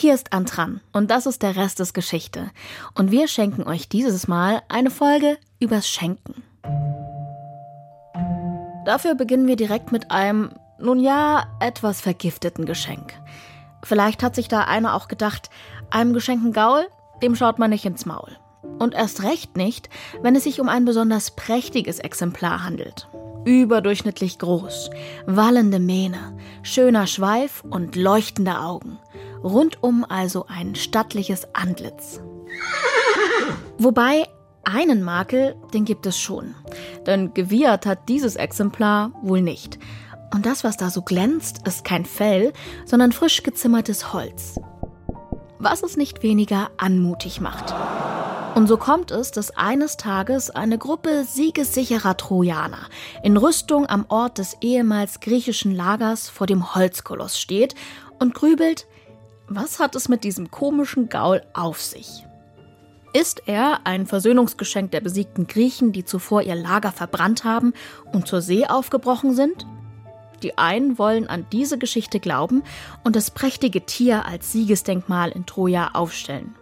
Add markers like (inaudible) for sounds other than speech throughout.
Hier ist Antran und das ist der Rest des Geschichte. Und wir schenken euch dieses Mal eine Folge übers Schenken. Dafür beginnen wir direkt mit einem, nun ja, etwas vergifteten Geschenk. Vielleicht hat sich da einer auch gedacht, einem geschenkten Gaul, dem schaut man nicht ins Maul. Und erst recht nicht, wenn es sich um ein besonders prächtiges Exemplar handelt. Überdurchschnittlich groß, wallende Mähne, schöner Schweif und leuchtende Augen. Rundum also ein stattliches Antlitz. Wobei einen Makel, den gibt es schon. Denn gewiehert hat dieses Exemplar wohl nicht. Und das, was da so glänzt, ist kein Fell, sondern frisch gezimmertes Holz. Was es nicht weniger anmutig macht. Und so kommt es, dass eines Tages eine Gruppe siegessicherer Trojaner in Rüstung am Ort des ehemals griechischen Lagers vor dem Holzkoloss steht und grübelt, was hat es mit diesem komischen Gaul auf sich? Ist er ein Versöhnungsgeschenk der besiegten Griechen, die zuvor ihr Lager verbrannt haben und zur See aufgebrochen sind? Die einen wollen an diese Geschichte glauben und das prächtige Tier als Siegesdenkmal in Troja aufstellen.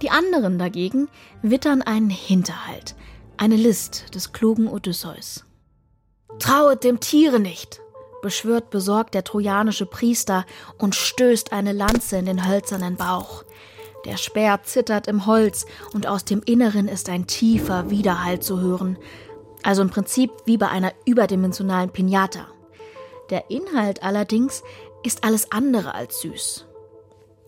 Die anderen dagegen wittern einen Hinterhalt, eine List des klugen Odysseus. Trauet dem Tiere nicht, beschwört besorgt der trojanische Priester und stößt eine Lanze in den hölzernen Bauch. Der Speer zittert im Holz und aus dem Inneren ist ein tiefer Widerhall zu hören. Also im Prinzip wie bei einer überdimensionalen Pinata. Der Inhalt allerdings ist alles andere als süß.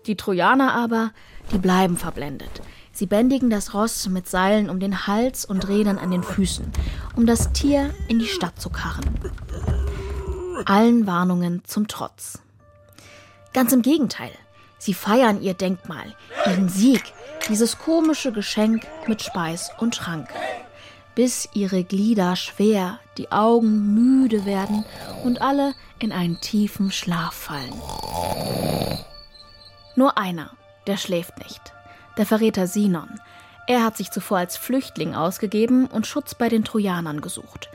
Die Trojaner aber, die bleiben verblendet. Sie bändigen das Ross mit Seilen um den Hals und Rädern an den Füßen, um das Tier in die Stadt zu karren. Allen Warnungen zum Trotz. Ganz im Gegenteil. Sie feiern ihr Denkmal, ihren Sieg, dieses komische Geschenk mit Speis und Trank. Bis ihre Glieder schwer, die Augen müde werden und alle in einen tiefen Schlaf fallen. Nur einer, der schläft nicht. Der Verräter Sinon. Er hat sich zuvor als Flüchtling ausgegeben und Schutz bei den Trojanern gesucht.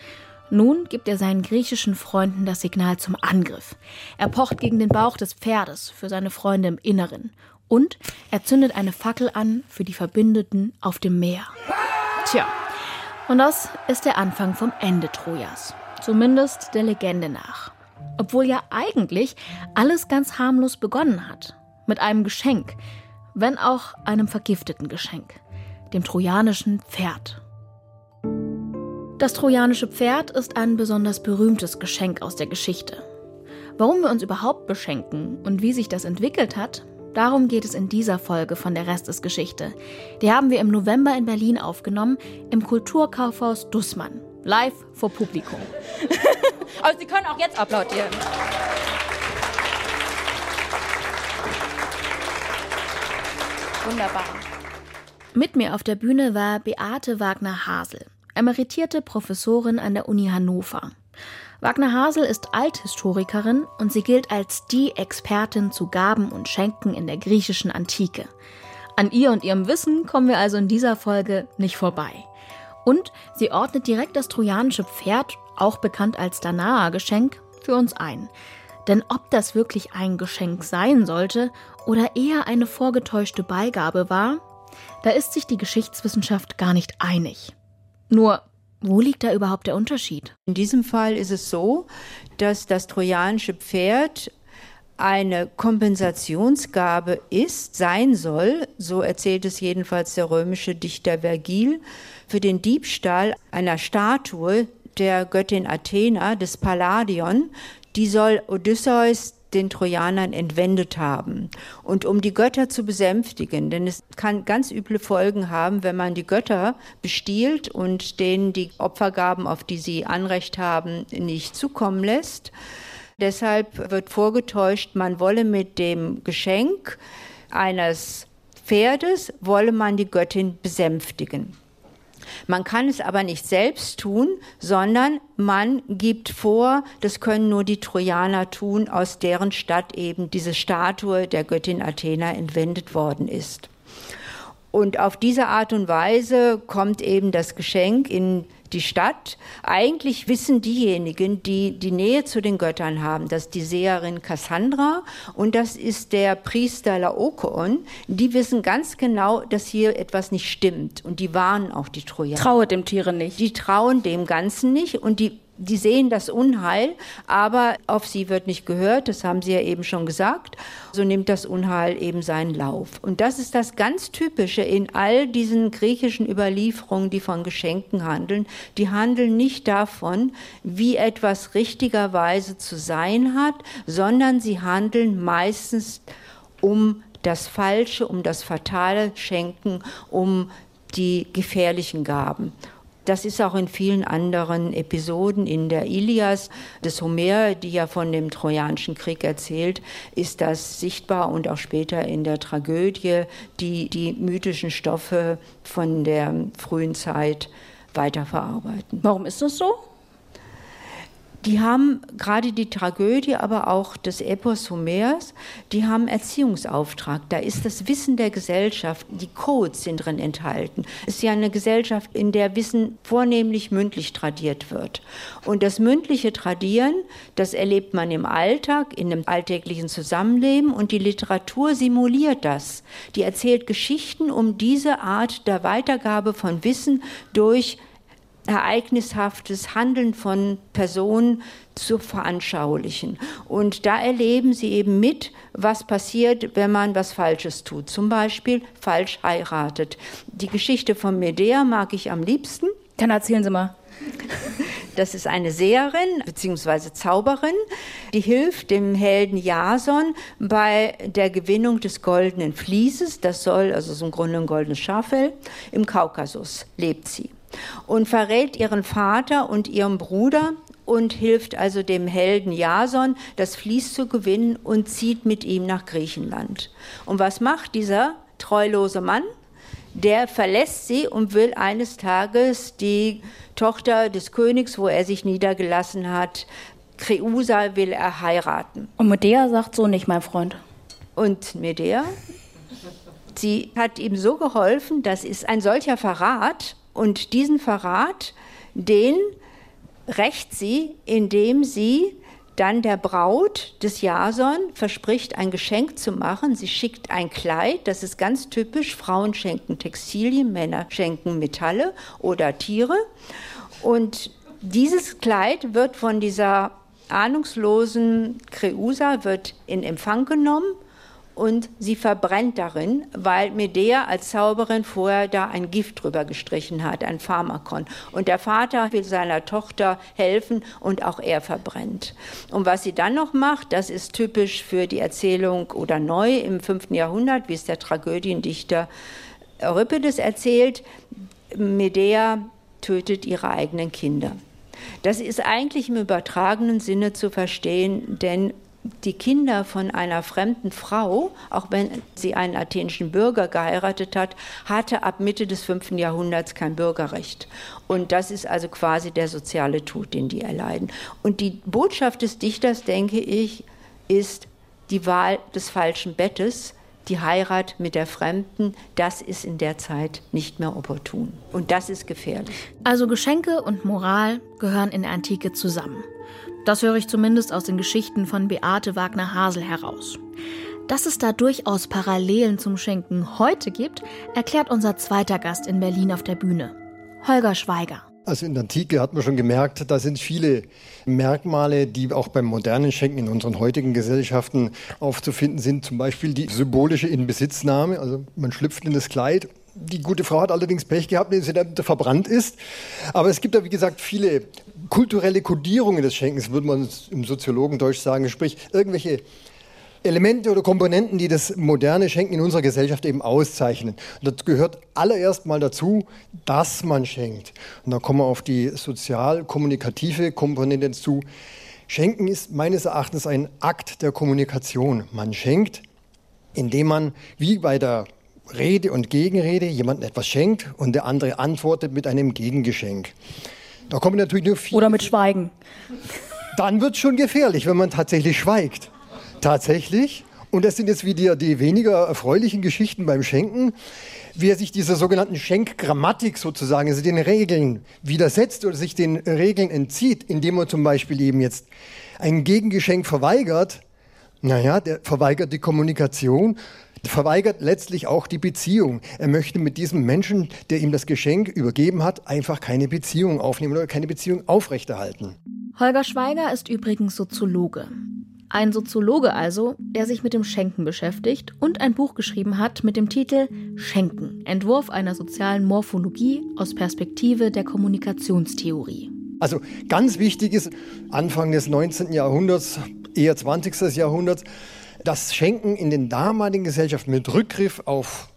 Nun gibt er seinen griechischen Freunden das Signal zum Angriff. Er pocht gegen den Bauch des Pferdes für seine Freunde im Inneren. Und er zündet eine Fackel an für die Verbündeten auf dem Meer. Tja, und das ist der Anfang vom Ende Trojas. Zumindest der Legende nach. Obwohl ja eigentlich alles ganz harmlos begonnen hat. Mit einem Geschenk. Wenn auch einem vergifteten Geschenk. Dem trojanischen Pferd. Das trojanische Pferd ist ein besonders berühmtes Geschenk aus der Geschichte. Warum wir uns überhaupt beschenken und wie sich das entwickelt hat, darum geht es in dieser Folge von Der Rest ist Geschichte. Die haben wir im November in Berlin aufgenommen, im Kulturkaufhaus Dussmann. Live vor Publikum. Aber (laughs) Sie können auch jetzt applaudieren. Wunderbar. Mit mir auf der Bühne war Beate Wagner-Hasel emeritierte Professorin an der Uni Hannover. Wagner Hasel ist Althistorikerin und sie gilt als die Expertin zu Gaben und Schenken in der griechischen Antike. An ihr und ihrem Wissen kommen wir also in dieser Folge nicht vorbei. Und sie ordnet direkt das trojanische Pferd, auch bekannt als Danaer-Geschenk, für uns ein. Denn ob das wirklich ein Geschenk sein sollte oder eher eine vorgetäuschte Beigabe war, da ist sich die Geschichtswissenschaft gar nicht einig. Nur, wo liegt da überhaupt der Unterschied? In diesem Fall ist es so, dass das trojanische Pferd eine Kompensationsgabe ist, sein soll, so erzählt es jedenfalls der römische Dichter Vergil, für den Diebstahl einer Statue der Göttin Athena, des Palladion. Die soll Odysseus den Trojanern entwendet haben. Und um die Götter zu besänftigen, denn es kann ganz üble Folgen haben, wenn man die Götter bestiehlt und denen die Opfergaben, auf die sie Anrecht haben, nicht zukommen lässt. Deshalb wird vorgetäuscht, man wolle mit dem Geschenk eines Pferdes, wolle man die Göttin besänftigen. Man kann es aber nicht selbst tun, sondern man gibt vor, das können nur die Trojaner tun, aus deren Stadt eben diese Statue der Göttin Athena entwendet worden ist. Und auf diese Art und Weise kommt eben das Geschenk in die Stadt. Eigentlich wissen diejenigen, die die Nähe zu den Göttern haben, dass die Seherin Cassandra und das ist der Priester Laokoon, die wissen ganz genau, dass hier etwas nicht stimmt und die warnen auch die Trojaner. Traue dem Tiere nicht. Die trauen dem Ganzen nicht und die die sehen das Unheil, aber auf sie wird nicht gehört, das haben Sie ja eben schon gesagt. So nimmt das Unheil eben seinen Lauf. Und das ist das ganz Typische in all diesen griechischen Überlieferungen, die von Geschenken handeln. Die handeln nicht davon, wie etwas richtigerweise zu sein hat, sondern sie handeln meistens um das Falsche, um das fatale Schenken, um die gefährlichen Gaben. Das ist auch in vielen anderen Episoden in der Ilias des Homer, die ja von dem Trojanischen Krieg erzählt, ist das sichtbar und auch später in der Tragödie, die die mythischen Stoffe von der frühen Zeit weiterverarbeiten. Warum ist das so? Die haben gerade die Tragödie, aber auch das Epos Homers, die haben Erziehungsauftrag. Da ist das Wissen der Gesellschaft, die Codes sind drin enthalten. Es ist ja eine Gesellschaft, in der Wissen vornehmlich mündlich tradiert wird. Und das mündliche Tradieren, das erlebt man im Alltag, in dem alltäglichen Zusammenleben und die Literatur simuliert das. Die erzählt Geschichten um diese Art der Weitergabe von Wissen durch ereignishaftes Handeln von Personen zu veranschaulichen. Und da erleben sie eben mit, was passiert, wenn man was Falsches tut. Zum Beispiel falsch heiratet. Die Geschichte von Medea mag ich am liebsten. Dann erzählen Sie mal. Das ist eine Seherin bzw. Zauberin, die hilft dem Helden Jason bei der Gewinnung des goldenen Flieses. Das soll, also so im Grunde ein goldenes Schaffell, im Kaukasus lebt sie und verrät ihren Vater und ihren Bruder und hilft also dem Helden Jason, das Vlies zu gewinnen und zieht mit ihm nach Griechenland. Und was macht dieser treulose Mann? Der verlässt sie und will eines Tages die Tochter des Königs, wo er sich niedergelassen hat, Creusa will er heiraten. Und Medea sagt so nicht, mein Freund. Und Medea? Sie hat ihm so geholfen, das ist ein solcher Verrat, und diesen Verrat, den rächt sie, indem sie dann der Braut des Jason verspricht, ein Geschenk zu machen. Sie schickt ein Kleid, das ist ganz typisch. Frauen schenken Textilien, Männer schenken Metalle oder Tiere. Und dieses Kleid wird von dieser ahnungslosen Creusa wird in Empfang genommen und sie verbrennt darin, weil Medea als Zauberin vorher da ein Gift drüber gestrichen hat, ein Pharmakon. Und der Vater will seiner Tochter helfen und auch er verbrennt. Und was sie dann noch macht, das ist typisch für die Erzählung oder neu im 5. Jahrhundert, wie es der Tragödiendichter Euripides erzählt, Medea tötet ihre eigenen Kinder. Das ist eigentlich im übertragenen Sinne zu verstehen, denn die Kinder von einer fremden Frau, auch wenn sie einen athenischen Bürger geheiratet hat, hatte ab Mitte des 5. Jahrhunderts kein Bürgerrecht. Und das ist also quasi der soziale Tod, den die erleiden. Und die Botschaft des Dichters, denke ich, ist die Wahl des falschen Bettes, die Heirat mit der Fremden, das ist in der Zeit nicht mehr opportun. Und das ist gefährlich. Also Geschenke und Moral gehören in der Antike zusammen. Das höre ich zumindest aus den Geschichten von Beate Wagner-Hasel heraus. Dass es da durchaus Parallelen zum Schenken heute gibt, erklärt unser zweiter Gast in Berlin auf der Bühne, Holger Schweiger. Also in der Antike hat man schon gemerkt, da sind viele Merkmale, die auch beim modernen Schenken in unseren heutigen Gesellschaften aufzufinden sind. Zum Beispiel die symbolische Inbesitznahme. Also man schlüpft in das Kleid die gute Frau hat allerdings Pech gehabt, dass sie dann verbrannt ist. Aber es gibt da, wie gesagt, viele kulturelle Kodierungen des Schenkens, würde man im Soziologendeutsch sagen, sprich irgendwelche Elemente oder Komponenten, die das moderne Schenken in unserer Gesellschaft eben auszeichnen. Und das gehört allererst mal dazu, dass man schenkt. Und da kommen wir auf die sozial-kommunikative Komponente zu. Schenken ist meines Erachtens ein Akt der Kommunikation. Man schenkt, indem man, wie bei der Rede und Gegenrede, jemandem etwas schenkt und der andere antwortet mit einem Gegengeschenk. Da kommen natürlich nur vier. Oder mit Schweigen. Dann wird es schon gefährlich, wenn man tatsächlich schweigt. Tatsächlich. Und das sind jetzt wieder die weniger erfreulichen Geschichten beim Schenken. Wer sich dieser sogenannten Schenkgrammatik sozusagen, also den Regeln widersetzt oder sich den Regeln entzieht, indem er zum Beispiel eben jetzt ein Gegengeschenk verweigert, naja, der verweigert die Kommunikation, verweigert letztlich auch die Beziehung. Er möchte mit diesem Menschen, der ihm das Geschenk übergeben hat, einfach keine Beziehung aufnehmen oder keine Beziehung aufrechterhalten. Holger Schweiger ist übrigens Soziologe. Ein Soziologe also, der sich mit dem Schenken beschäftigt und ein Buch geschrieben hat mit dem Titel Schenken, Entwurf einer sozialen Morphologie aus Perspektive der Kommunikationstheorie. Also ganz wichtig ist, Anfang des 19. Jahrhunderts, eher 20. Jahrhunderts, das Schenken in den damaligen Gesellschaften mit Rückgriff auf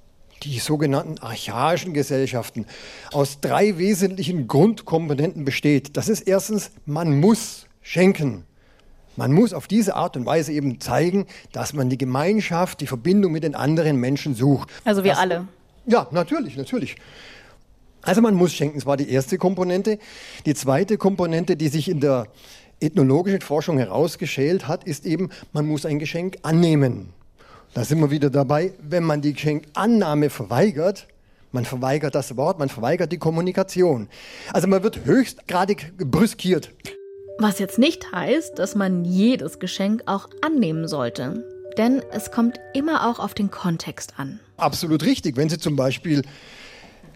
die sogenannten archaischen Gesellschaften aus drei wesentlichen Grundkomponenten besteht. Das ist erstens, man muss schenken. Man muss auf diese Art und Weise eben zeigen, dass man die Gemeinschaft, die Verbindung mit den anderen Menschen sucht. Also wir das, alle. Ja, natürlich, natürlich. Also man muss schenken, das war die erste Komponente. Die zweite Komponente, die sich in der ethnologischen Forschung herausgeschält hat, ist eben, man muss ein Geschenk annehmen. Da sind wir wieder dabei, wenn man die Geschenkannahme verweigert, man verweigert das Wort, man verweigert die Kommunikation. Also man wird höchstgradig brüskiert. Was jetzt nicht heißt, dass man jedes Geschenk auch annehmen sollte. Denn es kommt immer auch auf den Kontext an. Absolut richtig. Wenn Sie zum Beispiel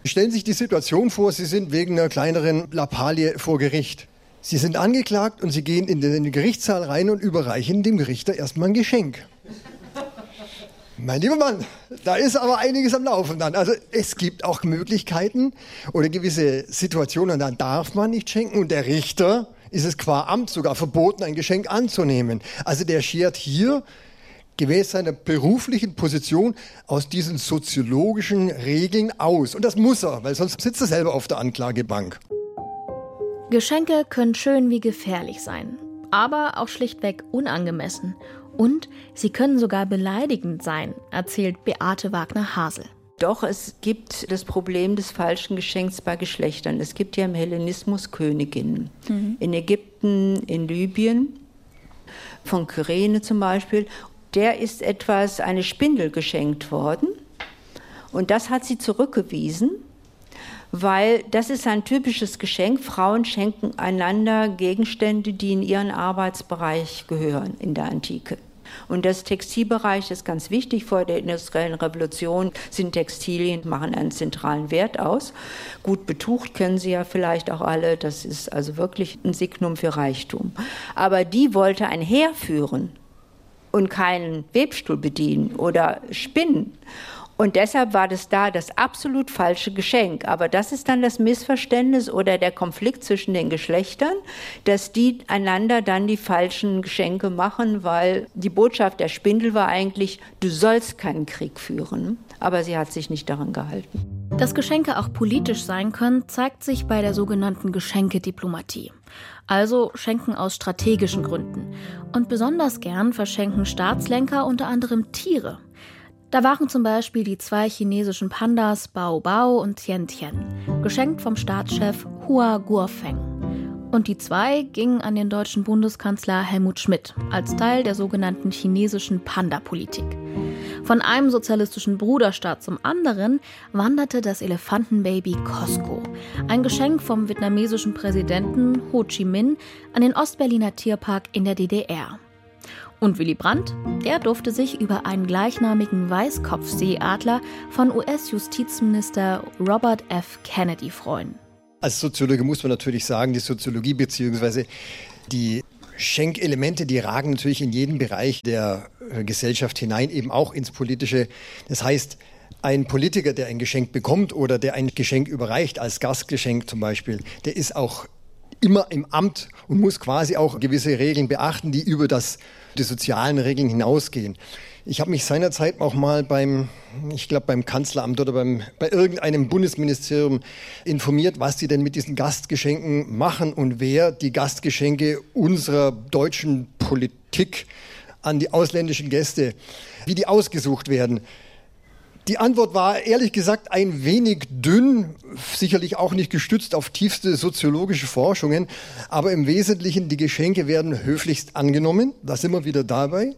stellen Sie sich die Situation vor, Sie sind wegen einer kleineren Lappalie vor Gericht. Sie sind angeklagt und Sie gehen in den Gerichtssaal rein und überreichen dem Richter erstmal ein Geschenk. Mein lieber Mann, da ist aber einiges am Laufen dann. Also es gibt auch Möglichkeiten oder gewisse Situationen, da darf man nicht schenken und der Richter ist es qua Amt sogar verboten, ein Geschenk anzunehmen. Also der schert hier gemäß seiner beruflichen Position aus diesen soziologischen Regeln aus. Und das muss er, weil sonst sitzt er selber auf der Anklagebank. Geschenke können schön wie gefährlich sein, aber auch schlichtweg unangemessen. Und sie können sogar beleidigend sein, erzählt Beate Wagner-Hasel. Doch es gibt das Problem des falschen Geschenks bei Geschlechtern. Es gibt ja im Hellenismus Königinnen. Mhm. In Ägypten, in Libyen, von Kyrene zum Beispiel. Der ist etwas, eine Spindel geschenkt worden. Und das hat sie zurückgewiesen, weil das ist ein typisches Geschenk. Frauen schenken einander Gegenstände, die in ihren Arbeitsbereich gehören in der Antike. Und das Textilbereich ist ganz wichtig. Vor der industriellen Revolution sind Textilien, machen einen zentralen Wert aus. Gut betucht kennen Sie ja vielleicht auch alle. Das ist also wirklich ein Signum für Reichtum. Aber die wollte ein Heer führen und keinen Webstuhl bedienen oder spinnen. Und deshalb war das da das absolut falsche Geschenk. Aber das ist dann das Missverständnis oder der Konflikt zwischen den Geschlechtern, dass die einander dann die falschen Geschenke machen, weil die Botschaft der Spindel war eigentlich, du sollst keinen Krieg führen. Aber sie hat sich nicht daran gehalten. Dass Geschenke auch politisch sein können, zeigt sich bei der sogenannten Geschenkediplomatie. Also Schenken aus strategischen Gründen. Und besonders gern verschenken Staatslenker unter anderem Tiere. Da waren zum Beispiel die zwei chinesischen Pandas Bao Bao und Tian Tian, geschenkt vom Staatschef Hua Guofeng. Und die zwei gingen an den deutschen Bundeskanzler Helmut Schmidt als Teil der sogenannten chinesischen Panda-Politik. Von einem sozialistischen Bruderstaat zum anderen wanderte das Elefantenbaby Costco, ein Geschenk vom vietnamesischen Präsidenten Ho Chi Minh an den Ostberliner Tierpark in der DDR. Und Willy Brandt, der durfte sich über einen gleichnamigen Weißkopfseeadler von US-Justizminister Robert F. Kennedy freuen. Als Soziologe muss man natürlich sagen, die Soziologie bzw. die Schenkelemente, die ragen natürlich in jeden Bereich der Gesellschaft hinein, eben auch ins Politische. Das heißt, ein Politiker, der ein Geschenk bekommt oder der ein Geschenk überreicht, als Gastgeschenk zum Beispiel, der ist auch immer im Amt und muss quasi auch gewisse Regeln beachten, die über das, die sozialen Regeln hinausgehen. Ich habe mich seinerzeit auch mal beim, ich glaube beim Kanzleramt oder beim, bei irgendeinem Bundesministerium informiert, was die denn mit diesen Gastgeschenken machen und wer die Gastgeschenke unserer deutschen Politik an die ausländischen Gäste, wie die ausgesucht werden. Die Antwort war ehrlich gesagt ein wenig dünn, sicherlich auch nicht gestützt auf tiefste soziologische Forschungen, aber im Wesentlichen, die Geschenke werden höflichst angenommen, da sind wir wieder dabei.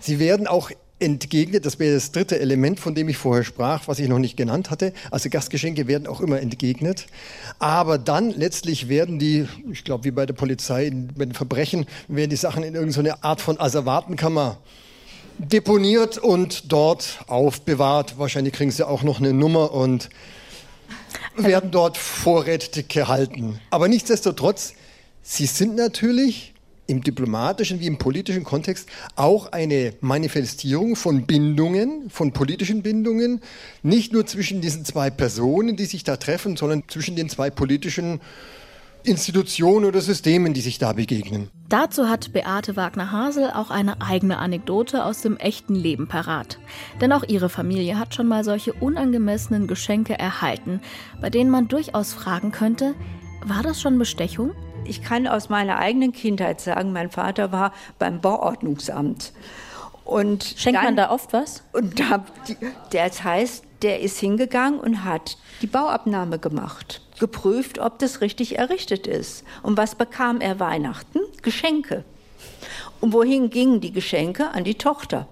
Sie werden auch entgegnet. Das wäre das dritte Element, von dem ich vorher sprach, was ich noch nicht genannt hatte. Also Gastgeschenke werden auch immer entgegnet. Aber dann letztlich werden die, ich glaube, wie bei der Polizei, bei den Verbrechen, werden die Sachen in irgendeine Art von Asservatenkammer deponiert und dort aufbewahrt. Wahrscheinlich kriegen sie auch noch eine Nummer und werden dort vorrätig gehalten. Aber nichtsdestotrotz, sie sind natürlich im diplomatischen wie im politischen Kontext auch eine Manifestierung von Bindungen, von politischen Bindungen, nicht nur zwischen diesen zwei Personen, die sich da treffen, sondern zwischen den zwei politischen Institutionen oder Systemen, die sich da begegnen. Dazu hat Beate Wagner-Hasel auch eine eigene Anekdote aus dem echten Leben parat. Denn auch ihre Familie hat schon mal solche unangemessenen Geschenke erhalten, bei denen man durchaus fragen könnte, war das schon Bestechung? Ich kann aus meiner eigenen Kindheit sagen, mein Vater war beim Bauordnungsamt. Und Schenkt dann, man da oft was? Und da, das heißt, der ist hingegangen und hat die Bauabnahme gemacht, geprüft, ob das richtig errichtet ist. Und was bekam er Weihnachten? Geschenke. Und wohin gingen die Geschenke? An die Tochter.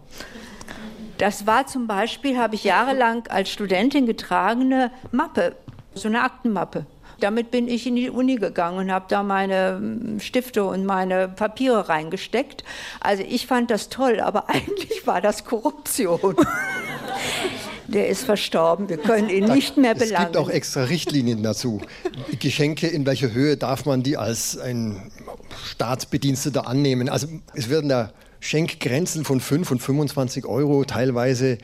Das war zum Beispiel, habe ich jahrelang als Studentin getragene Mappe, so eine Aktenmappe. Damit bin ich in die Uni gegangen und habe da meine hm, Stifte und meine Papiere reingesteckt. Also ich fand das toll, aber (laughs) eigentlich war das Korruption. (laughs) Der ist verstorben. Wir können ihn da, nicht mehr belangen. Es gibt auch extra Richtlinien dazu. Geschenke, in welcher Höhe darf man die als ein Staatsbediensteter annehmen? Also es werden da Schenkgrenzen von 5 und 25 Euro teilweise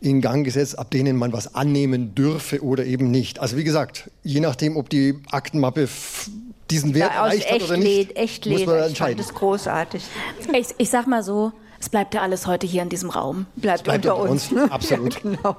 in Gang gesetzt, ab denen man was annehmen dürfe oder eben nicht. Also wie gesagt, je nachdem, ob die Aktenmappe diesen Wert ja, erreicht hat oder nicht, echt muss man entscheiden. Das ist großartig. Ich, ich sag mal so, es bleibt ja alles heute hier in diesem Raum. Bleibt, bleibt unter uns. uns. Ne? (laughs) Absolut. Ja, genau.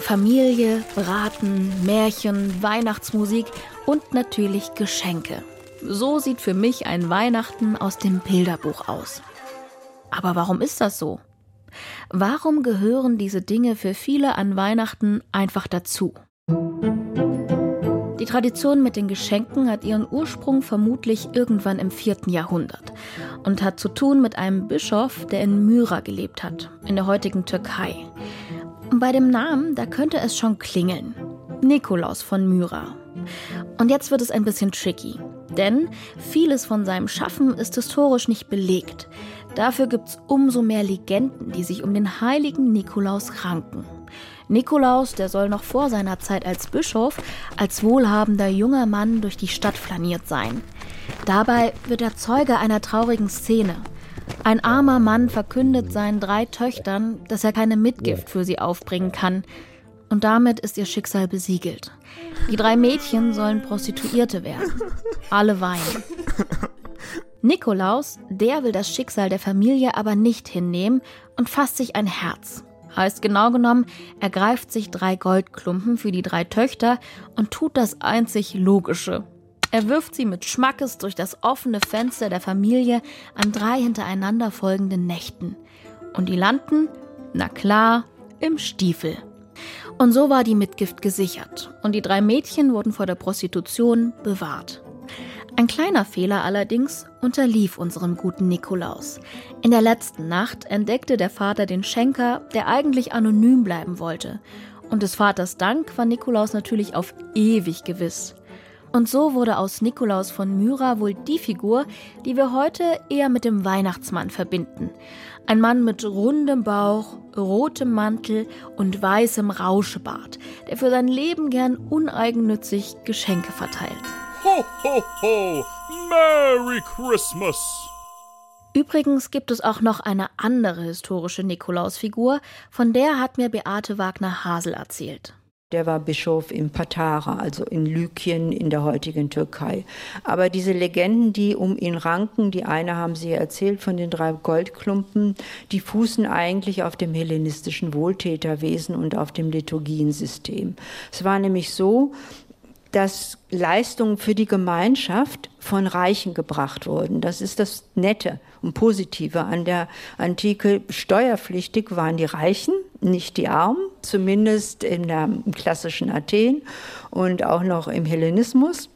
Familie, Braten, Märchen, Weihnachtsmusik und natürlich Geschenke. So sieht für mich ein Weihnachten aus dem Bilderbuch aus. Aber warum ist das so? Warum gehören diese Dinge für viele an Weihnachten einfach dazu? Die Tradition mit den Geschenken hat ihren Ursprung vermutlich irgendwann im 4. Jahrhundert und hat zu tun mit einem Bischof, der in Myra gelebt hat, in der heutigen Türkei. Und bei dem Namen, da könnte es schon klingeln. Nikolaus von Myra. Und jetzt wird es ein bisschen tricky, denn vieles von seinem Schaffen ist historisch nicht belegt. Dafür gibt es umso mehr Legenden, die sich um den heiligen Nikolaus ranken. Nikolaus, der soll noch vor seiner Zeit als Bischof als wohlhabender junger Mann durch die Stadt flaniert sein. Dabei wird er Zeuge einer traurigen Szene. Ein armer Mann verkündet seinen drei Töchtern, dass er keine Mitgift für sie aufbringen kann. Und damit ist ihr Schicksal besiegelt. Die drei Mädchen sollen Prostituierte werden. Alle weinen. Nikolaus, der will das Schicksal der Familie aber nicht hinnehmen und fasst sich ein Herz. Heißt genau genommen, er greift sich drei Goldklumpen für die drei Töchter und tut das einzig Logische. Er wirft sie mit Schmackes durch das offene Fenster der Familie an drei hintereinander folgenden Nächten. Und die landen, na klar, im Stiefel. Und so war die Mitgift gesichert und die drei Mädchen wurden vor der Prostitution bewahrt. Ein kleiner Fehler allerdings unterlief unserem guten Nikolaus. In der letzten Nacht entdeckte der Vater den Schenker, der eigentlich anonym bleiben wollte. Und des Vaters Dank war Nikolaus natürlich auf ewig gewiss. Und so wurde aus Nikolaus von Myra wohl die Figur, die wir heute eher mit dem Weihnachtsmann verbinden. Ein Mann mit rundem Bauch, rotem Mantel und weißem Rauschebart, der für sein Leben gern uneigennützig Geschenke verteilt. Ho, ho, ho! Merry Christmas! Übrigens gibt es auch noch eine andere historische Nikolausfigur, von der hat mir Beate Wagner-Hasel erzählt. Der war Bischof in Patara, also in Lykien in der heutigen Türkei. Aber diese Legenden, die um ihn ranken, die eine haben Sie erzählt von den drei Goldklumpen, die fußen eigentlich auf dem hellenistischen Wohltäterwesen und auf dem Liturgiensystem. Es war nämlich so, dass Leistungen für die Gemeinschaft von Reichen gebracht wurden. Das ist das Nette und Positive an der Antike. Steuerpflichtig waren die Reichen nicht die Armen, zumindest in der, im klassischen Athen und auch noch im Hellenismus.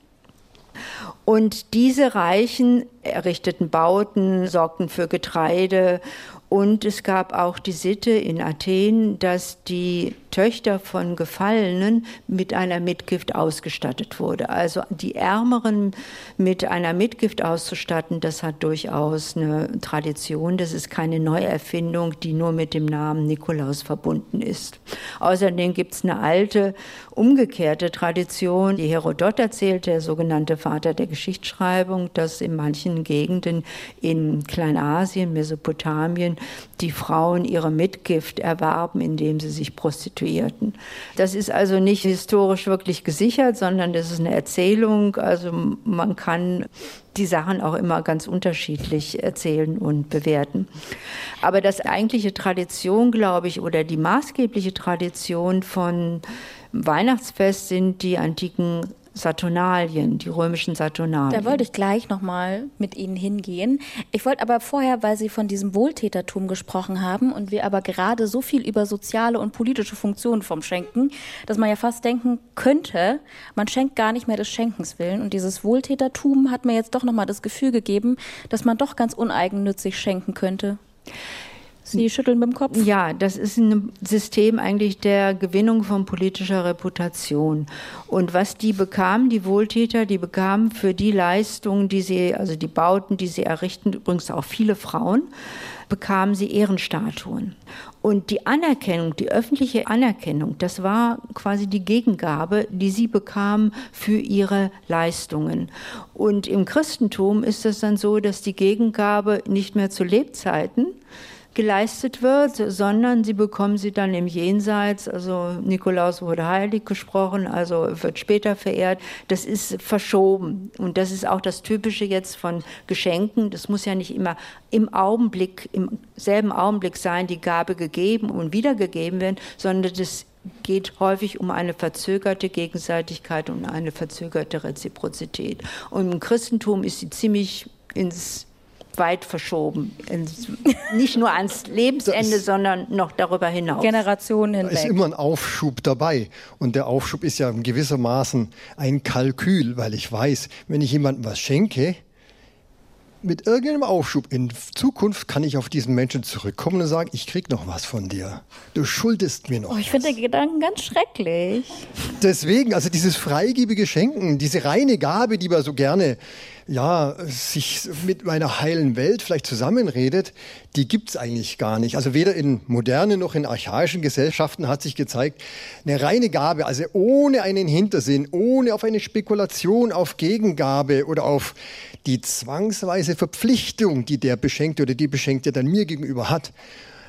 Und diese Reichen errichteten Bauten, sorgten für Getreide und es gab auch die Sitte in Athen, dass die Töchter von Gefallenen mit einer Mitgift ausgestattet wurde. Also die Ärmeren mit einer Mitgift auszustatten, das hat durchaus eine Tradition. Das ist keine Neuerfindung, die nur mit dem Namen Nikolaus verbunden ist. Außerdem gibt es eine alte, umgekehrte Tradition, die Herodot erzählt, der sogenannte Vater der Geschichtsschreibung, dass in manchen Gegenden in Kleinasien, Mesopotamien, die Frauen ihre Mitgift erwarben, indem sie sich prostituierten. Das ist also nicht historisch wirklich gesichert, sondern das ist eine Erzählung. Also man kann die Sachen auch immer ganz unterschiedlich erzählen und bewerten. Aber das eigentliche Tradition, glaube ich, oder die maßgebliche Tradition von Weihnachtsfest sind die antiken Saturnalien, die römischen Saturnalien. Da wollte ich gleich nochmal mit Ihnen hingehen. Ich wollte aber vorher, weil Sie von diesem Wohltätertum gesprochen haben und wir aber gerade so viel über soziale und politische Funktionen vom Schenken, dass man ja fast denken könnte, man schenkt gar nicht mehr des Schenkens willen. Und dieses Wohltätertum hat mir jetzt doch nochmal das Gefühl gegeben, dass man doch ganz uneigennützig schenken könnte. Sie schütteln mit dem Kopf? Ja, das ist ein System eigentlich der Gewinnung von politischer Reputation. Und was die bekamen, die Wohltäter, die bekamen für die Leistungen, die sie, also die Bauten, die sie errichten, übrigens auch viele Frauen, bekamen sie Ehrenstatuen. Und die Anerkennung, die öffentliche Anerkennung, das war quasi die Gegengabe, die sie bekamen für ihre Leistungen. Und im Christentum ist es dann so, dass die Gegengabe nicht mehr zu Lebzeiten, geleistet wird, sondern sie bekommen sie dann im Jenseits. Also Nikolaus wurde heilig gesprochen, also wird später verehrt. Das ist verschoben. Und das ist auch das Typische jetzt von Geschenken. Das muss ja nicht immer im Augenblick, im selben Augenblick sein, die Gabe gegeben und wiedergegeben werden, sondern das geht häufig um eine verzögerte Gegenseitigkeit und eine verzögerte Reziprozität. Und im Christentum ist sie ziemlich ins weit verschoben. Nicht nur ans Lebensende, ist, sondern noch darüber hinaus. Generationen hinweg. Da ist immer ein Aufschub dabei. Und der Aufschub ist ja gewissermaßen ein Kalkül, weil ich weiß, wenn ich jemandem was schenke, mit irgendeinem Aufschub in Zukunft kann ich auf diesen Menschen zurückkommen und sagen, ich krieg noch was von dir. Du schuldest mir noch. Oh, ich finde den Gedanken ganz schrecklich. Deswegen, also dieses freigebige Schenken, diese reine Gabe, die man so gerne ja, sich mit meiner heilen Welt vielleicht zusammenredet, die gibt's eigentlich gar nicht. Also weder in modernen noch in archaischen Gesellschaften hat sich gezeigt, eine reine Gabe, also ohne einen Hintersinn, ohne auf eine Spekulation, auf Gegengabe oder auf die zwangsweise Verpflichtung, die der Beschenkte oder die Beschenkte dann mir gegenüber hat.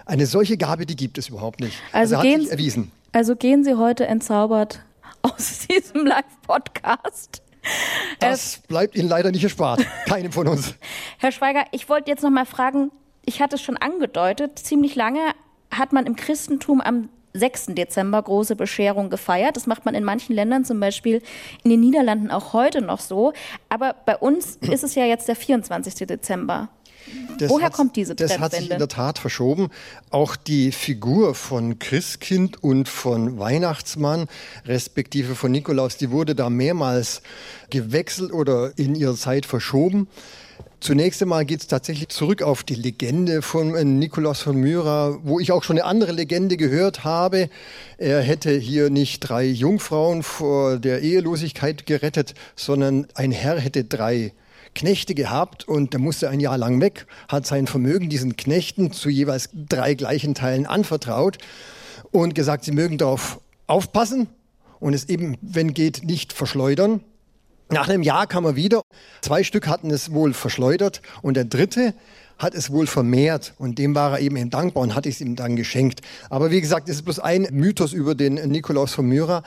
Eine solche Gabe, die gibt es überhaupt nicht. Also, also gehen, erwiesen. Also gehen Sie heute entzaubert (laughs) aus diesem Live-Podcast. Das bleibt Ihnen leider nicht erspart. Keinem von uns. (laughs) Herr Schweiger, ich wollte jetzt noch mal fragen, ich hatte es schon angedeutet, ziemlich lange hat man im Christentum am 6. Dezember große Bescherung gefeiert. Das macht man in manchen Ländern, zum Beispiel in den Niederlanden auch heute noch so. Aber bei uns (clears throat) ist es ja jetzt der 24. Dezember. Das Woher kommt diese Trendwende? Das hat sich in der Tat verschoben. Auch die Figur von Christkind und von Weihnachtsmann, respektive von Nikolaus, die wurde da mehrmals gewechselt oder in ihrer Zeit verschoben. Zunächst einmal geht es tatsächlich zurück auf die Legende von äh, Nikolaus von Myra, wo ich auch schon eine andere Legende gehört habe. Er hätte hier nicht drei Jungfrauen vor der Ehelosigkeit gerettet, sondern ein Herr hätte drei Knechte gehabt und der musste ein Jahr lang weg, hat sein Vermögen diesen Knechten zu jeweils drei gleichen Teilen anvertraut und gesagt, sie mögen darauf aufpassen und es eben, wenn geht, nicht verschleudern. Nach einem Jahr kam er wieder. Zwei Stück hatten es wohl verschleudert und der dritte hat es wohl vermehrt und dem war er eben dankbar und hat es ihm dann geschenkt. Aber wie gesagt, es ist bloß ein Mythos über den Nikolaus von Myra,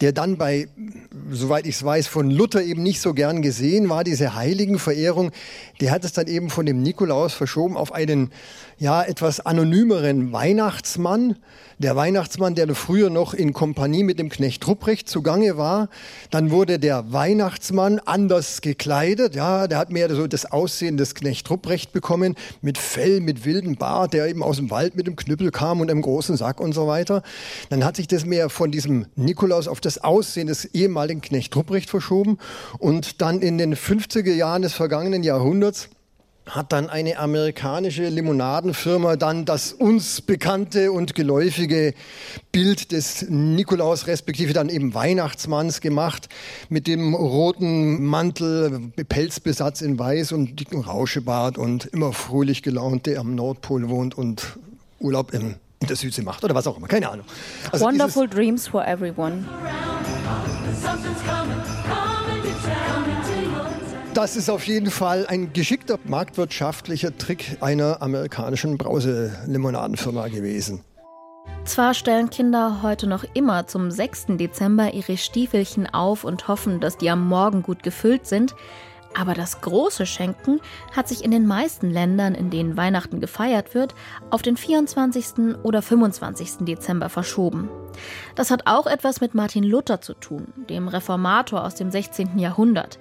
der dann bei, soweit ich es weiß, von Luther eben nicht so gern gesehen war, diese Heiligenverehrung. Der hat es dann eben von dem Nikolaus verschoben auf einen, ja, etwas anonymeren Weihnachtsmann, der Weihnachtsmann, der früher noch in Kompanie mit dem Knecht Rupprecht zugange war, dann wurde der Weihnachtsmann anders gekleidet. Ja, der hat mehr so das Aussehen des Knecht Rupprecht bekommen mit Fell, mit wildem Bart, der eben aus dem Wald mit dem Knüppel kam und einem großen Sack und so weiter. Dann hat sich das mehr von diesem Nikolaus auf das Aussehen des ehemaligen Knecht Rupprecht verschoben und dann in den 50er Jahren des vergangenen Jahrhunderts hat dann eine amerikanische Limonadenfirma dann das uns bekannte und geläufige Bild des Nikolaus respektive dann eben Weihnachtsmanns gemacht mit dem roten Mantel, Pelzbesatz in Weiß und dicken Rauschebart und immer fröhlich gelaunt, der am Nordpol wohnt und Urlaub in der Südsee macht oder was auch immer, keine Ahnung. Also Wonderful Dreams for everyone. Das ist auf jeden Fall ein geschickter marktwirtschaftlicher Trick einer amerikanischen Brauselimonadenfirma gewesen. Zwar stellen Kinder heute noch immer zum 6. Dezember ihre Stiefelchen auf und hoffen, dass die am Morgen gut gefüllt sind, aber das große Schenken hat sich in den meisten Ländern, in denen Weihnachten gefeiert wird, auf den 24. oder 25. Dezember verschoben. Das hat auch etwas mit Martin Luther zu tun, dem Reformator aus dem 16. Jahrhundert.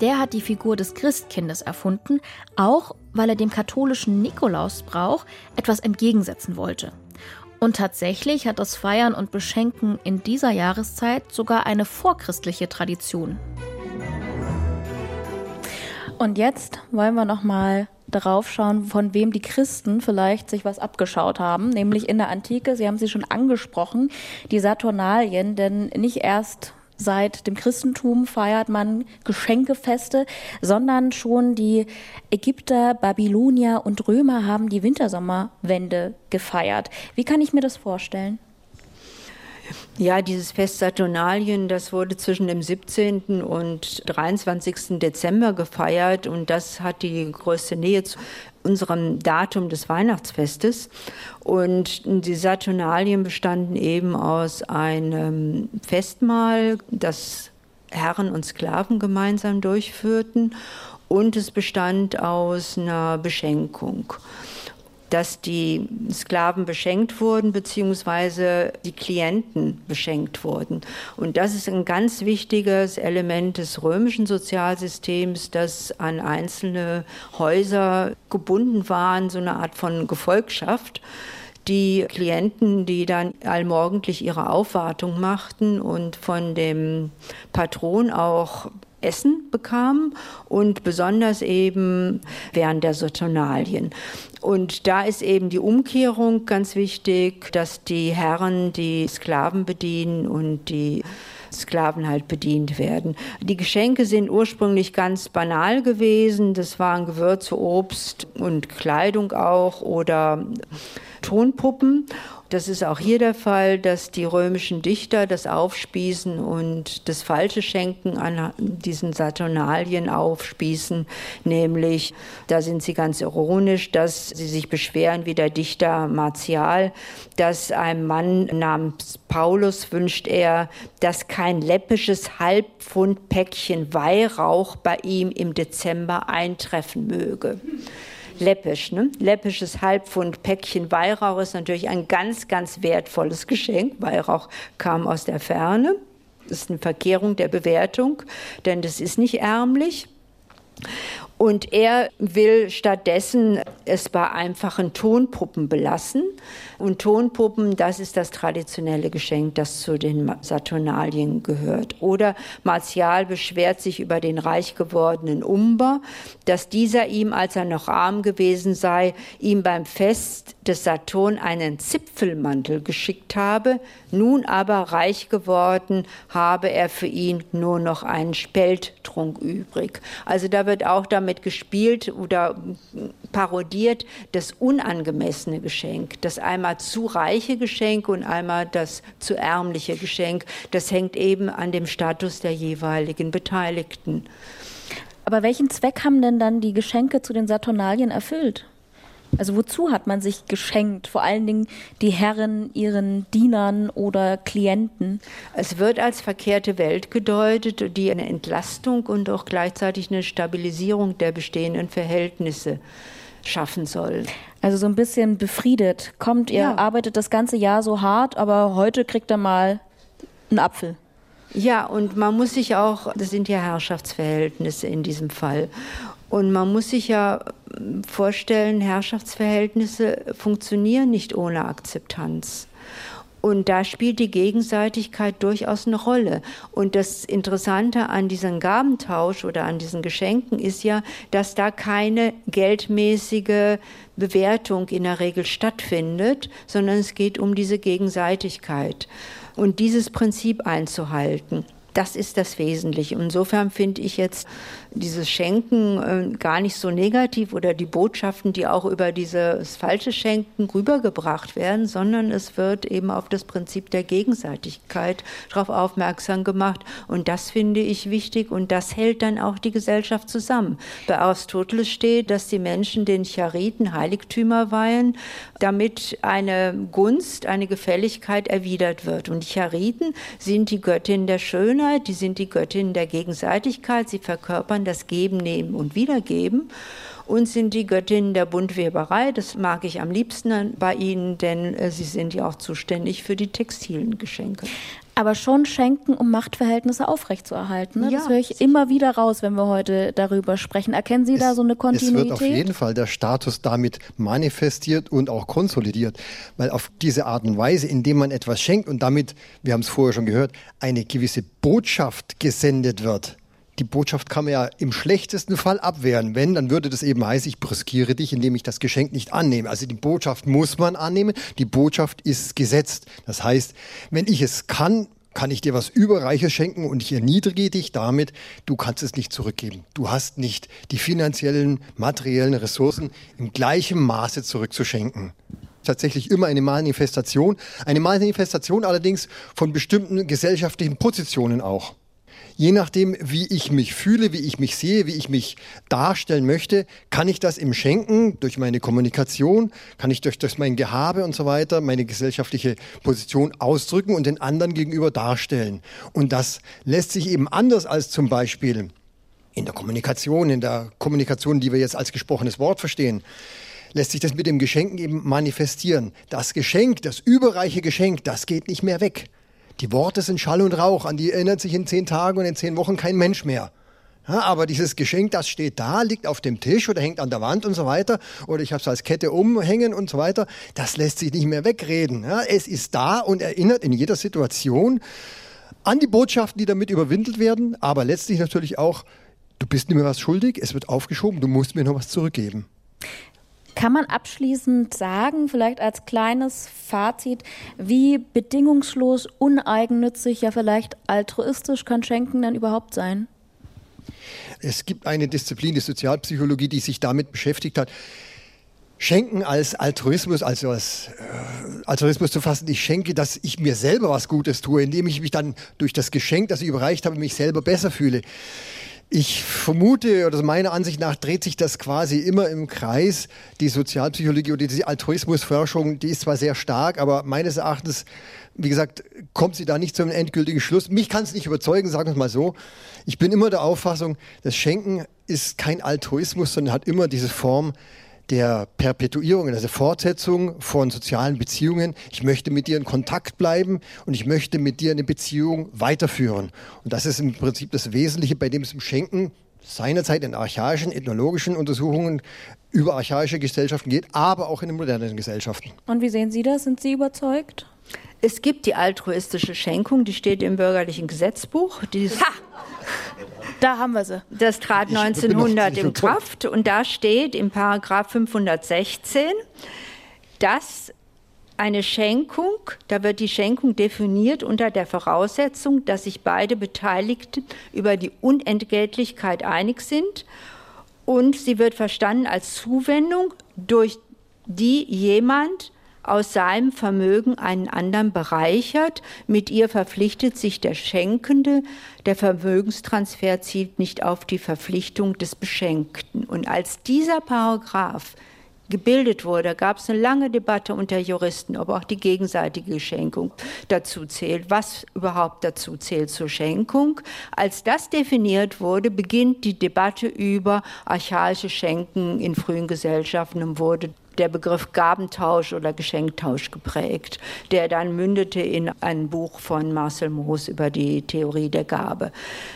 Der hat die Figur des Christkindes erfunden, auch weil er dem katholischen Nikolausbrauch etwas entgegensetzen wollte. Und tatsächlich hat das Feiern und Beschenken in dieser Jahreszeit sogar eine vorchristliche Tradition. Und jetzt wollen wir noch mal darauf schauen, von wem die Christen vielleicht sich was abgeschaut haben, nämlich in der Antike, Sie haben sie schon angesprochen, die Saturnalien, denn nicht erst Seit dem Christentum feiert man Geschenkefeste, sondern schon die Ägypter, Babylonier und Römer haben die Wintersommerwende gefeiert. Wie kann ich mir das vorstellen? Ja, dieses Fest Saturnalien, das wurde zwischen dem 17. und 23. Dezember gefeiert und das hat die größte Nähe zu unserem Datum des Weihnachtsfestes. Und die Saturnalien bestanden eben aus einem Festmahl, das Herren und Sklaven gemeinsam durchführten und es bestand aus einer Beschenkung dass die Sklaven beschenkt wurden, beziehungsweise die Klienten beschenkt wurden. Und das ist ein ganz wichtiges Element des römischen Sozialsystems, das an einzelne Häuser gebunden waren, so eine Art von Gefolgschaft die Klienten, die dann allmorgendlich ihre Aufwartung machten und von dem Patron auch Essen bekamen und besonders eben während der Saturnalien. Und da ist eben die Umkehrung ganz wichtig, dass die Herren die Sklaven bedienen und die Sklaven halt bedient werden. Die Geschenke sind ursprünglich ganz banal gewesen. Das waren Gewürze, Obst und Kleidung auch oder Tonpuppen. Das ist auch hier der Fall, dass die römischen Dichter das Aufspießen und das falsche Schenken an diesen Saturnalien aufspießen, nämlich, da sind sie ganz ironisch, dass sie sich beschweren, wie der Dichter Martial, dass einem Mann namens Paulus wünscht er, dass kein läppisches Halbpfund Päckchen Weihrauch bei ihm im Dezember eintreffen möge. Läppisch. Ne? Läppisches Halbpfund Päckchen Weihrauch ist natürlich ein ganz, ganz wertvolles Geschenk. Weihrauch kam aus der Ferne. Das ist eine Verkehrung der Bewertung, denn das ist nicht ärmlich. Und er will stattdessen es bei einfachen Tonpuppen belassen. Und Tonpuppen, das ist das traditionelle Geschenk, das zu den Saturnalien gehört. Oder Martial beschwert sich über den reich gewordenen Umber, dass dieser ihm, als er noch arm gewesen sei, ihm beim Fest des Saturn einen Zipfelmantel geschickt habe. Nun aber reich geworden, habe er für ihn nur noch einen Spelttrunk übrig. Also da wird auch damit gespielt oder parodiert das unangemessene Geschenk, das einmal zu reiche Geschenk und einmal das zu ärmliche Geschenk. Das hängt eben an dem Status der jeweiligen Beteiligten. Aber welchen Zweck haben denn dann die Geschenke zu den Saturnalien erfüllt? Also wozu hat man sich geschenkt? Vor allen Dingen die Herren ihren Dienern oder Klienten. Es wird als verkehrte Welt gedeutet, die eine Entlastung und auch gleichzeitig eine Stabilisierung der bestehenden Verhältnisse schaffen soll. Also so ein bisschen befriedet. Kommt, ihr ja. arbeitet das ganze Jahr so hart, aber heute kriegt er mal einen Apfel. Ja, und man muss sich auch, das sind ja Herrschaftsverhältnisse in diesem Fall. Und man muss sich ja vorstellen, Herrschaftsverhältnisse funktionieren nicht ohne Akzeptanz. Und da spielt die Gegenseitigkeit durchaus eine Rolle. Und das Interessante an diesem Gabentausch oder an diesen Geschenken ist ja, dass da keine geldmäßige Bewertung in der Regel stattfindet, sondern es geht um diese Gegenseitigkeit und dieses Prinzip einzuhalten. Das ist das Wesentliche. Insofern finde ich jetzt dieses Schenken äh, gar nicht so negativ oder die Botschaften, die auch über dieses falsche Schenken rübergebracht werden, sondern es wird eben auf das Prinzip der Gegenseitigkeit darauf aufmerksam gemacht. Und das finde ich wichtig und das hält dann auch die Gesellschaft zusammen. Bei Aristoteles steht, dass die Menschen den Chariten Heiligtümer weihen, damit eine Gunst, eine Gefälligkeit erwidert wird. Und die Chariten sind die Göttin der Schönheit, die sind die Göttin der Gegenseitigkeit, sie verkörpern das Geben, Nehmen und Wiedergeben und sind die Göttinnen der Buntweberei. Das mag ich am liebsten bei Ihnen, denn äh, Sie sind ja auch zuständig für die textilen Geschenke. Aber schon schenken, um Machtverhältnisse aufrechtzuerhalten. Ne? Ja, das höre ich immer wieder raus, wenn wir heute darüber sprechen. Erkennen Sie es, da so eine Kontinuität? Es wird auf jeden Fall der Status damit manifestiert und auch konsolidiert. Weil auf diese Art und Weise, indem man etwas schenkt und damit, wir haben es vorher schon gehört, eine gewisse Botschaft gesendet wird, die Botschaft kann man ja im schlechtesten Fall abwehren. Wenn, dann würde das eben heißen, ich brüskiere dich, indem ich das Geschenk nicht annehme. Also die Botschaft muss man annehmen. Die Botschaft ist gesetzt. Das heißt, wenn ich es kann, kann ich dir was Überreiches schenken und ich erniedrige dich damit, du kannst es nicht zurückgeben. Du hast nicht die finanziellen, materiellen Ressourcen im gleichen Maße zurückzuschenken tatsächlich immer eine Manifestation. Eine Manifestation allerdings von bestimmten gesellschaftlichen Positionen auch je nachdem, wie ich mich fühle, wie ich mich sehe, wie ich mich darstellen möchte, kann ich das im Schenken durch meine Kommunikation, kann ich durch, durch mein Gehabe und so weiter meine gesellschaftliche Position ausdrücken und den anderen gegenüber darstellen. Und das lässt sich eben anders als zum Beispiel in der Kommunikation, in der Kommunikation, die wir jetzt als gesprochenes Wort verstehen lässt sich das mit dem Geschenken eben manifestieren. Das Geschenk, das überreiche Geschenk, das geht nicht mehr weg. Die Worte sind Schall und Rauch, an die erinnert sich in zehn Tagen und in zehn Wochen kein Mensch mehr. Ja, aber dieses Geschenk, das steht da, liegt auf dem Tisch oder hängt an der Wand und so weiter, oder ich habe es als Kette umhängen und so weiter, das lässt sich nicht mehr wegreden. Ja, es ist da und erinnert in jeder Situation an die Botschaften, die damit überwindelt werden, aber letztlich natürlich auch, du bist nicht mehr was schuldig, es wird aufgeschoben, du musst mir noch was zurückgeben. Kann man abschließend sagen, vielleicht als kleines Fazit, wie bedingungslos, uneigennützig, ja vielleicht altruistisch kann Schenken dann überhaupt sein? Es gibt eine Disziplin, die Sozialpsychologie, die sich damit beschäftigt hat. Schenken als Altruismus, also als äh, Altruismus zu fassen, ich schenke, dass ich mir selber was Gutes tue, indem ich mich dann durch das Geschenk, das ich überreicht habe, mich selber besser fühle. Ich vermute, oder meiner Ansicht nach dreht sich das quasi immer im Kreis. Die Sozialpsychologie oder die Altruismusforschung, die ist zwar sehr stark, aber meines Erachtens, wie gesagt, kommt sie da nicht zu einem endgültigen Schluss. Mich kann es nicht überzeugen, sagen wir es mal so. Ich bin immer der Auffassung, das Schenken ist kein Altruismus, sondern hat immer diese Form der Perpetuierung, also Fortsetzung von sozialen Beziehungen. Ich möchte mit dir in Kontakt bleiben und ich möchte mit dir eine Beziehung weiterführen. Und das ist im Prinzip das Wesentliche, bei dem es im Schenken seinerzeit in archaischen, ethnologischen Untersuchungen über archaische Gesellschaften geht, aber auch in den modernen Gesellschaften. Und wie sehen Sie das? Sind Sie überzeugt? Es gibt die altruistische Schenkung, die steht im bürgerlichen Gesetzbuch. ha! Da haben wir sie. Das trat 1900 in Kraft und da steht im Paragraph 516, dass eine Schenkung, da wird die Schenkung definiert unter der Voraussetzung, dass sich beide Beteiligten über die Unentgeltlichkeit einig sind und sie wird verstanden als Zuwendung, durch die jemand aus seinem Vermögen einen anderen bereichert. Mit ihr verpflichtet sich der Schenkende. Der Vermögenstransfer zielt nicht auf die Verpflichtung des Beschenkten. Und als dieser Paragraph gebildet wurde, gab es eine lange Debatte unter Juristen, ob auch die gegenseitige Schenkung dazu zählt, was überhaupt dazu zählt zur Schenkung. Als das definiert wurde, beginnt die Debatte über archaische Schenken in frühen Gesellschaften und wurde der Begriff Gabentausch oder Geschenktausch geprägt, der dann mündete in ein Buch von Marcel Moos über die Theorie der Gabe.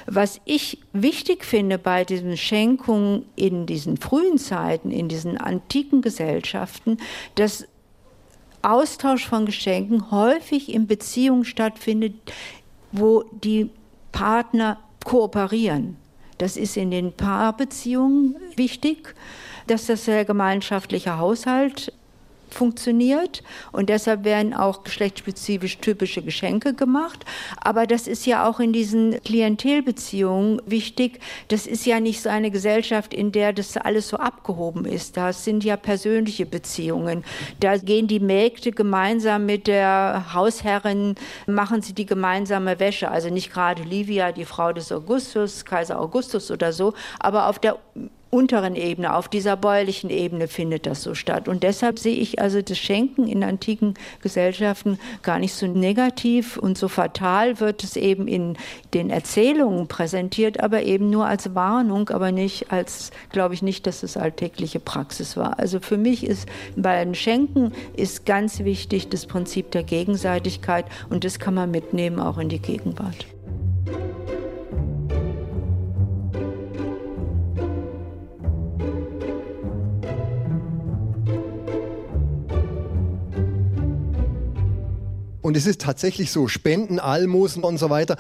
Was ich wichtig finde bei diesen Schenkungen in diesen frühen Zeiten, in diesen antiken Gesellschaften, dass Austausch von Geschenken häufig in Beziehungen stattfindet, wo die Partner kooperieren. Das ist in den Paarbeziehungen wichtig, dass das der gemeinschaftliche Haushalt funktioniert und deshalb werden auch geschlechtsspezifisch typische Geschenke gemacht. Aber das ist ja auch in diesen Klientelbeziehungen wichtig. Das ist ja nicht so eine Gesellschaft, in der das alles so abgehoben ist. Das sind ja persönliche Beziehungen. Da gehen die Mägde gemeinsam mit der Hausherrin, machen sie die gemeinsame Wäsche. Also nicht gerade Livia, die Frau des Augustus, Kaiser Augustus oder so, aber auf der unteren Ebene, auf dieser bäuerlichen Ebene findet das so statt. Und deshalb sehe ich also das Schenken in antiken Gesellschaften gar nicht so negativ und so fatal wird es eben in den Erzählungen präsentiert, aber eben nur als Warnung, aber nicht als, glaube ich nicht, dass es alltägliche Praxis war. Also für mich ist bei den Schenken ist ganz wichtig das Prinzip der Gegenseitigkeit und das kann man mitnehmen auch in die Gegenwart. Und es ist tatsächlich so, Spenden, Almosen und so weiter.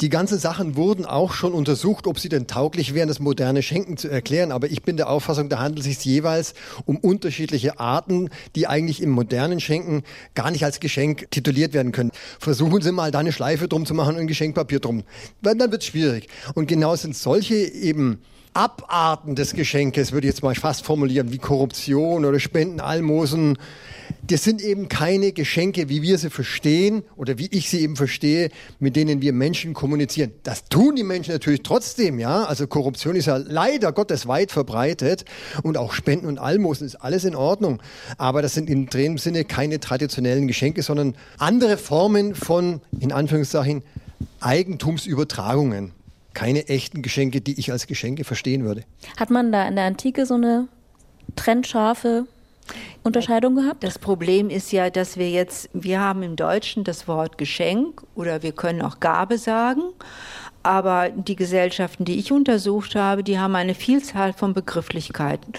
Die ganzen Sachen wurden auch schon untersucht, ob sie denn tauglich wären, das moderne Schenken zu erklären. Aber ich bin der Auffassung, da handelt es sich jeweils um unterschiedliche Arten, die eigentlich im modernen Schenken gar nicht als Geschenk tituliert werden können. Versuchen Sie mal da eine Schleife drum zu machen und ein Geschenkpapier drum. Dann wird es schwierig. Und genau sind solche eben Abarten des Geschenkes, würde ich jetzt mal fast formulieren, wie Korruption oder Spenden, Almosen, das sind eben keine Geschenke, wie wir sie verstehen oder wie ich sie eben verstehe, mit denen wir Menschen kommunizieren. Das tun die Menschen natürlich trotzdem, ja. Also Korruption ist ja leider Gottes weit verbreitet und auch Spenden und Almosen ist alles in Ordnung. Aber das sind in dem Sinne keine traditionellen Geschenke, sondern andere Formen von, in Anführungszeichen, Eigentumsübertragungen. Keine echten Geschenke, die ich als Geschenke verstehen würde. Hat man da in der Antike so eine trennscharfe Unterscheidung gehabt? Das Problem ist ja, dass wir jetzt, wir haben im Deutschen das Wort Geschenk oder wir können auch Gabe sagen. Aber die Gesellschaften, die ich untersucht habe, die haben eine Vielzahl von Begrifflichkeiten.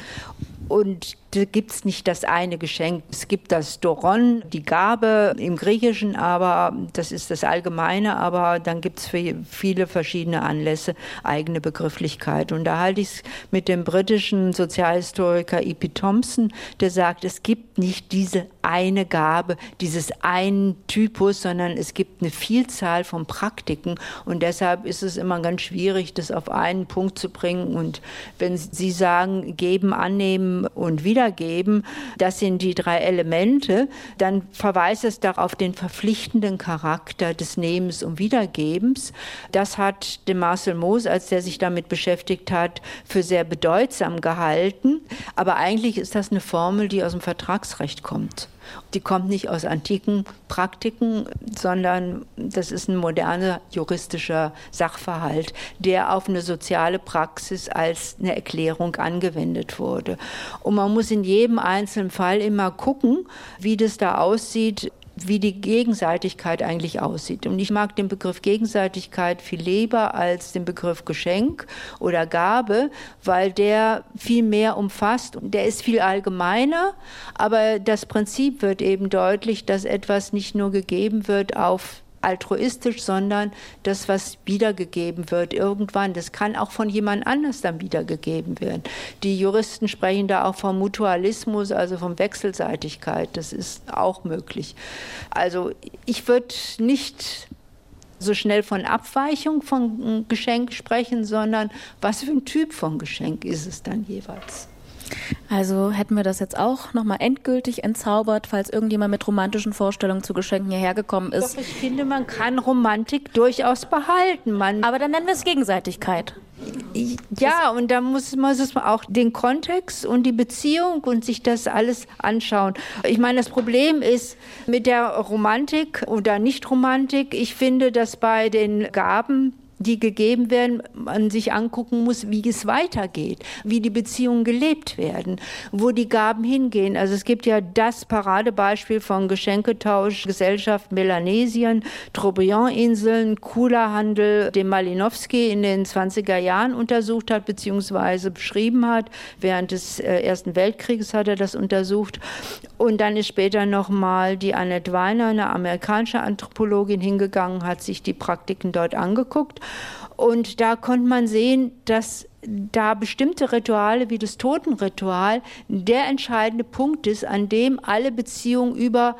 Und gibt es nicht das eine Geschenk. Es gibt das Doron, die Gabe im Griechischen, aber das ist das Allgemeine, aber dann gibt es für viele verschiedene Anlässe eigene Begrifflichkeit. Und da halte ich es mit dem britischen Sozialhistoriker E.P. Thompson, der sagt, es gibt nicht diese eine Gabe, dieses einen Typus, sondern es gibt eine Vielzahl von Praktiken. Und deshalb ist es immer ganz schwierig, das auf einen Punkt zu bringen. Und wenn Sie sagen, geben, annehmen und wieder wiedergeben, das sind die drei Elemente, dann verweist es darauf den verpflichtenden Charakter des Nehmens und Wiedergebens. Das hat de Marcel Moos, als der sich damit beschäftigt hat, für sehr bedeutsam gehalten. Aber eigentlich ist das eine Formel, die aus dem Vertragsrecht kommt. Die kommt nicht aus antiken Praktiken, sondern das ist ein moderner juristischer Sachverhalt, der auf eine soziale Praxis als eine Erklärung angewendet wurde. Und man muss in jedem einzelnen Fall immer gucken, wie das da aussieht wie die Gegenseitigkeit eigentlich aussieht. Und ich mag den Begriff Gegenseitigkeit viel lieber als den Begriff Geschenk oder Gabe, weil der viel mehr umfasst. Der ist viel allgemeiner, aber das Prinzip wird eben deutlich, dass etwas nicht nur gegeben wird auf altruistisch, sondern das, was wiedergegeben wird irgendwann, das kann auch von jemand anders dann wiedergegeben werden. Die Juristen sprechen da auch vom Mutualismus, also von Wechselseitigkeit. Das ist auch möglich. Also ich würde nicht so schnell von Abweichung von Geschenk sprechen, sondern was für ein Typ von Geschenk ist es dann jeweils? Also hätten wir das jetzt auch nochmal endgültig entzaubert, falls irgendjemand mit romantischen Vorstellungen zu Geschenken hierher gekommen ist. Doch ich finde, man kann Romantik durchaus behalten. Man Aber dann nennen wir es Gegenseitigkeit. Ja, und da muss man auch den Kontext und die Beziehung und sich das alles anschauen. Ich meine, das Problem ist mit der Romantik oder Nicht-Romantik, ich finde, dass bei den Gaben die gegeben werden, man sich angucken muss, wie es weitergeht, wie die Beziehungen gelebt werden, wo die Gaben hingehen. Also es gibt ja das Paradebeispiel von Geschenketausch, Gesellschaft Melanesien, Trobriand-Inseln, Kula-Handel, den Malinowski in den 20er Jahren untersucht hat, beziehungsweise beschrieben hat. Während des äh, Ersten Weltkrieges hat er das untersucht. Und dann ist später nochmal die Annette Weiner, eine amerikanische Anthropologin, hingegangen, hat sich die Praktiken dort angeguckt. Und da konnte man sehen, dass da bestimmte Rituale wie das Totenritual der entscheidende Punkt ist, an dem alle Beziehungen über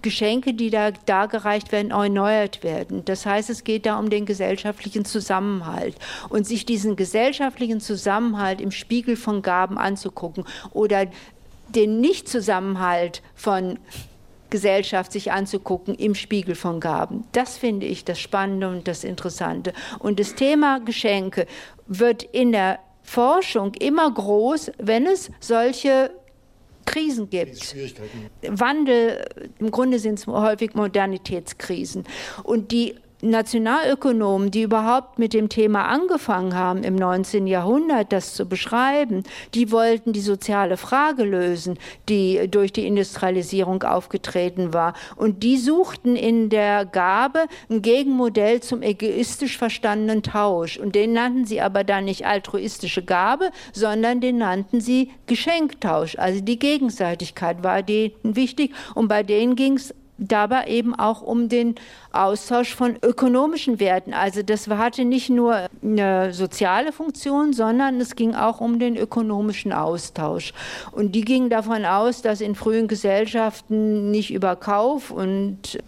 Geschenke, die da dargereicht werden, erneuert werden. Das heißt, es geht da um den gesellschaftlichen Zusammenhalt und sich diesen gesellschaftlichen Zusammenhalt im Spiegel von Gaben anzugucken oder den Nichtzusammenhalt von Gesellschaft sich anzugucken im Spiegel von Gaben. Das finde ich das Spannende und das Interessante. Und das Thema Geschenke wird in der Forschung immer groß, wenn es solche Krisen gibt. Wandel, im Grunde sind es häufig Modernitätskrisen. Und die Nationalökonomen, die überhaupt mit dem Thema angefangen haben im 19. Jahrhundert, das zu beschreiben, die wollten die soziale Frage lösen, die durch die Industrialisierung aufgetreten war. Und die suchten in der Gabe ein Gegenmodell zum egoistisch verstandenen Tausch. Und den nannten sie aber dann nicht altruistische Gabe, sondern den nannten sie Geschenktausch. Also die Gegenseitigkeit war denen wichtig. Und bei denen ging es dabei eben auch um den Austausch von ökonomischen Werten. Also das hatte nicht nur eine soziale Funktion, sondern es ging auch um den ökonomischen Austausch. Und die gingen davon aus, dass in frühen Gesellschaften nicht über Kauf und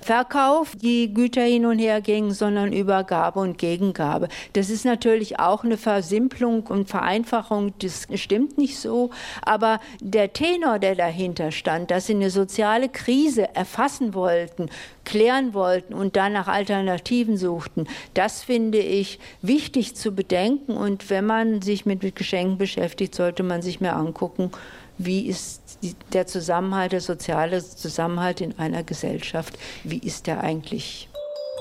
Verkauf die Güter hin und her gingen, sondern Übergabe und Gegengabe. Das ist natürlich auch eine Versimplung und Vereinfachung, das stimmt nicht so, aber der Tenor, der dahinter stand, dass sie eine soziale Krise erfassen wollten, klären wollten und dann nach Alternativen suchten, das finde ich wichtig zu bedenken und wenn man sich mit Geschenken beschäftigt, sollte man sich mehr angucken, wie ist der Zusammenhalt, der soziale Zusammenhalt in einer Gesellschaft, wie ist der eigentlich?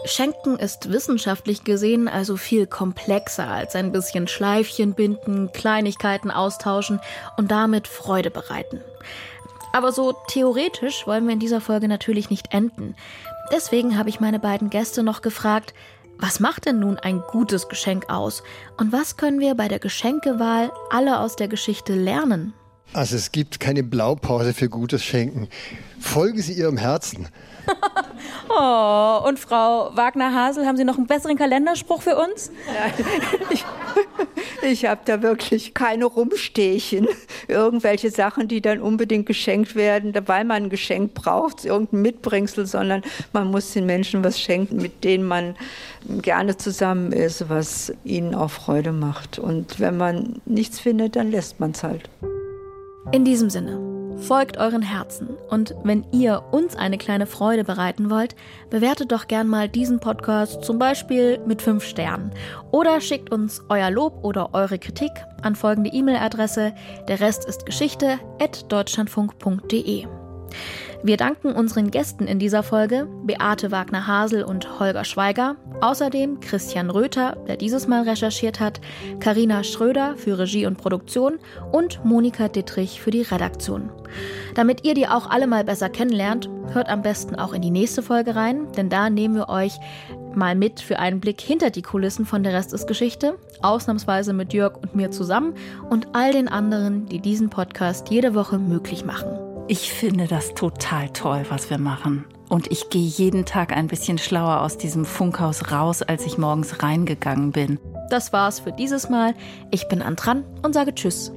Schenken ist wissenschaftlich gesehen also viel komplexer als ein bisschen Schleifchen binden, Kleinigkeiten austauschen und damit Freude bereiten. Aber so theoretisch wollen wir in dieser Folge natürlich nicht enden. Deswegen habe ich meine beiden Gäste noch gefragt, was macht denn nun ein gutes Geschenk aus? Und was können wir bei der Geschenkewahl alle aus der Geschichte lernen? Also es gibt keine Blaupause für gutes Schenken. Folgen Sie Ihrem Herzen. (laughs) oh, und Frau Wagner-Hasel, haben Sie noch einen besseren Kalenderspruch für uns? (laughs) ich, ich habe da wirklich keine Rumstehchen. Irgendwelche Sachen, die dann unbedingt geschenkt werden, weil man ein Geschenk braucht, irgendein Mitbringsel, sondern man muss den Menschen was schenken, mit denen man gerne zusammen ist, was ihnen auch Freude macht. Und wenn man nichts findet, dann lässt man es halt. In diesem Sinne, folgt euren Herzen und wenn ihr uns eine kleine Freude bereiten wollt, bewertet doch gern mal diesen Podcast zum Beispiel mit 5 Sternen oder schickt uns euer Lob oder eure Kritik an folgende E-Mail-Adresse der Rest ist Geschichte at deutschlandfunk.de. Wir danken unseren Gästen in dieser Folge, Beate Wagner-Hasel und Holger Schweiger, außerdem Christian Röther, der dieses Mal recherchiert hat, Karina Schröder für Regie und Produktion und Monika Dittrich für die Redaktion. Damit ihr die auch alle mal besser kennenlernt, hört am besten auch in die nächste Folge rein, denn da nehmen wir euch mal mit für einen Blick hinter die Kulissen von Der Rest ist Geschichte, ausnahmsweise mit Jörg und mir zusammen und all den anderen, die diesen Podcast jede Woche möglich machen. Ich finde das total toll, was wir machen. Und ich gehe jeden Tag ein bisschen schlauer aus diesem Funkhaus raus, als ich morgens reingegangen bin. Das war's für dieses Mal. Ich bin Antran und sage Tschüss.